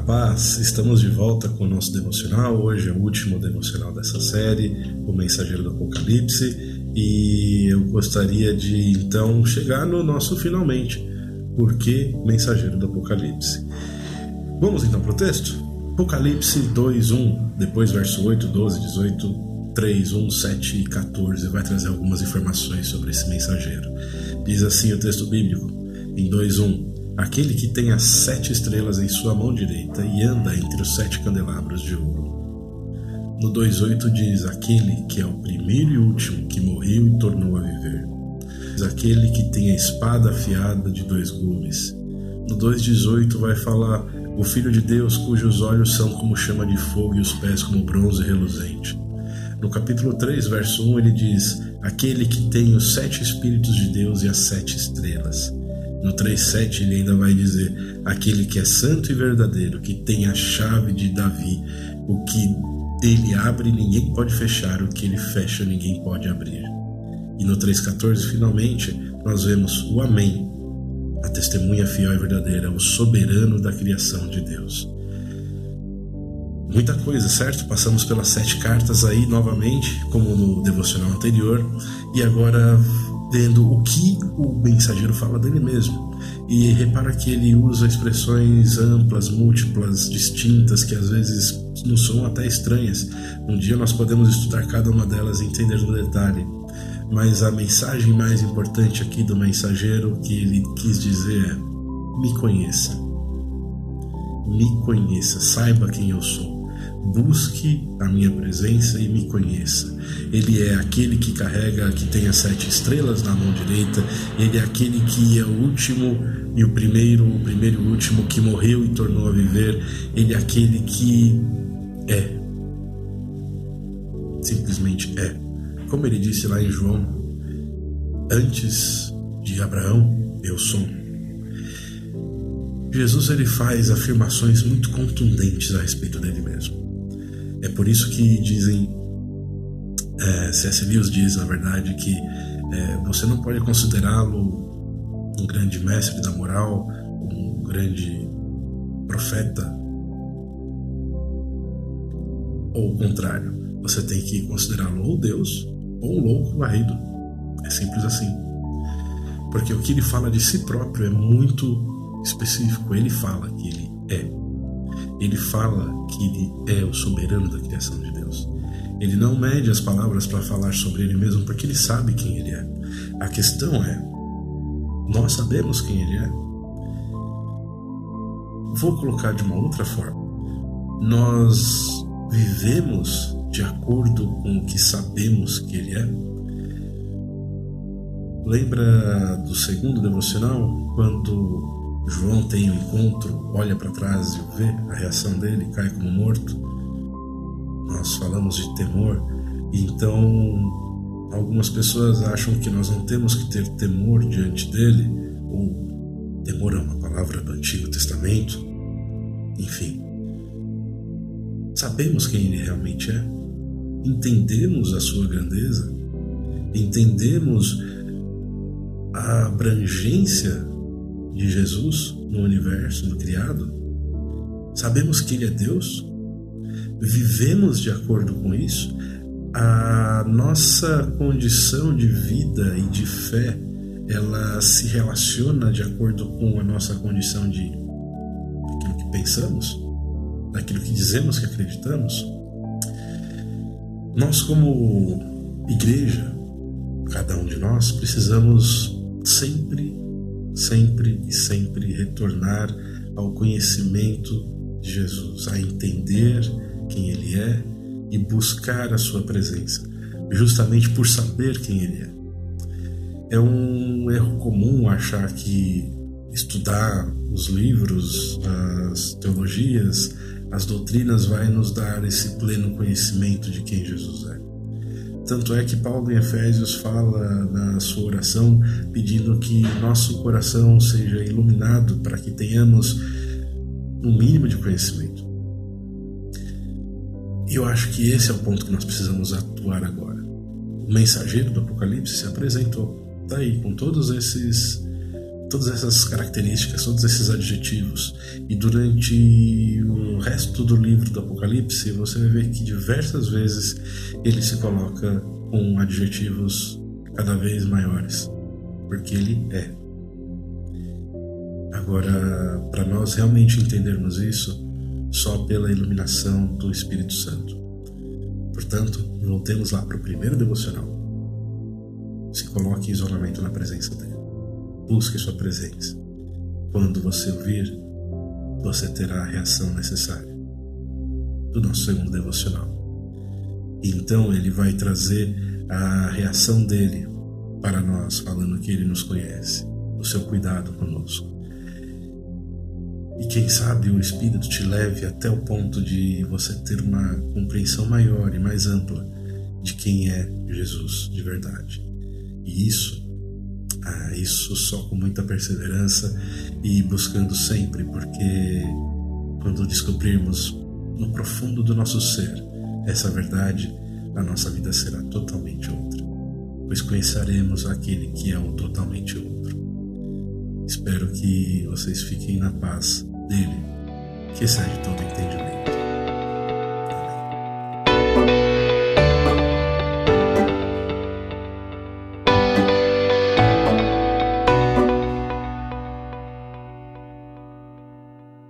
paz, estamos de volta com o nosso devocional. Hoje é o último devocional dessa série, O Mensageiro do Apocalipse, e eu gostaria de então chegar no nosso finalmente. Por que Mensageiro do Apocalipse? Vamos então para o texto? Apocalipse 2, 1, depois verso 8, 12, 18, 3, 1, 7 e 14 vai trazer algumas informações sobre esse mensageiro. Diz assim o texto bíblico, em 2, 1. Aquele que tem as sete estrelas em sua mão direita e anda entre os sete candelabros de ouro. No 2,8 diz: Aquele que é o primeiro e último que morreu e tornou a viver. Aquele que tem a espada afiada de dois gumes. No 2,18 vai falar: O Filho de Deus, cujos olhos são como chama de fogo e os pés como bronze reluzente. No capítulo 3, verso 1, ele diz: Aquele que tem os sete Espíritos de Deus e as sete estrelas. No 3,7 ele ainda vai dizer: aquele que é santo e verdadeiro, que tem a chave de Davi, o que ele abre ninguém pode fechar, o que ele fecha ninguém pode abrir. E no 3,14 finalmente nós vemos o Amém, a testemunha fiel e verdadeira, o soberano da criação de Deus. Muita coisa, certo? Passamos pelas sete cartas aí novamente, como no devocional anterior, e agora vendo o que o mensageiro fala dele mesmo. E repara que ele usa expressões amplas, múltiplas, distintas, que às vezes nos são até estranhas. Um dia nós podemos estudar cada uma delas e entender no detalhe. Mas a mensagem mais importante aqui do mensageiro que ele quis dizer é: me conheça. Me conheça, saiba quem eu sou. Busque a minha presença e me conheça. Ele é aquele que carrega, que tem as sete estrelas na mão direita. Ele é aquele que é o último e o primeiro, o primeiro e o último que morreu e tornou a viver. Ele é aquele que é. Simplesmente é. Como ele disse lá em João, antes de Abraão, eu sou. Jesus ele faz afirmações muito contundentes a respeito dele mesmo. É por isso que dizem, é, C.S. Lewis diz, na verdade, que é, você não pode considerá-lo um grande mestre da moral, um grande profeta, ou o contrário. Você tem que considerá-lo ou Deus ou um louco varrido. É simples assim. Porque o que ele fala de si próprio é muito específico. Ele fala que ele é ele fala que ele é o soberano da criação de Deus. Ele não mede as palavras para falar sobre ele mesmo porque ele sabe quem ele é. A questão é: nós sabemos quem ele é? Vou colocar de uma outra forma. Nós vivemos de acordo com o que sabemos que ele é? Lembra do segundo devocional, quando João tem um encontro, olha para trás e vê a reação dele, cai como morto. Nós falamos de temor, então algumas pessoas acham que nós não temos que ter temor diante dele, ou temor é uma palavra do Antigo Testamento. Enfim, sabemos quem ele realmente é, entendemos a sua grandeza, entendemos a abrangência de Jesus no universo, no criado? Sabemos que Ele é Deus? Vivemos de acordo com isso? A nossa condição de vida e de fé ela se relaciona de acordo com a nossa condição de aquilo que pensamos, daquilo que dizemos que acreditamos? Nós, como igreja, cada um de nós, precisamos sempre sempre e sempre retornar ao conhecimento de Jesus, a entender quem Ele é e buscar a Sua presença, justamente por saber quem Ele é. É um erro comum achar que estudar os livros, as teologias, as doutrinas vai nos dar esse pleno conhecimento de quem Jesus é. Tanto é que Paulo em Efésios fala na sua oração pedindo que nosso coração seja iluminado para que tenhamos um mínimo de conhecimento. E eu acho que esse é o ponto que nós precisamos atuar agora. O mensageiro do Apocalipse se apresentou, está aí, com todos esses todas essas características, todos esses adjetivos. E durante o resto do livro do Apocalipse, você vai ver que diversas vezes ele se coloca com adjetivos cada vez maiores, porque ele é. Agora, para nós realmente entendermos isso, só pela iluminação do Espírito Santo. Portanto, voltemos lá para o primeiro devocional. Se coloque em isolamento na presença dele. Busque sua presença. Quando você ouvir, você terá a reação necessária do nosso segundo devocional. Então ele vai trazer a reação dele para nós, falando que ele nos conhece, o seu cuidado conosco. E quem sabe o Espírito te leve até o ponto de você ter uma compreensão maior e mais ampla de quem é Jesus de verdade. E isso ah, isso só com muita perseverança e buscando sempre, porque quando descobrirmos no profundo do nosso ser essa verdade, a nossa vida será totalmente outra, pois conheceremos aquele que é o totalmente outro. Espero que vocês fiquem na paz dele, que excede todo entendimento.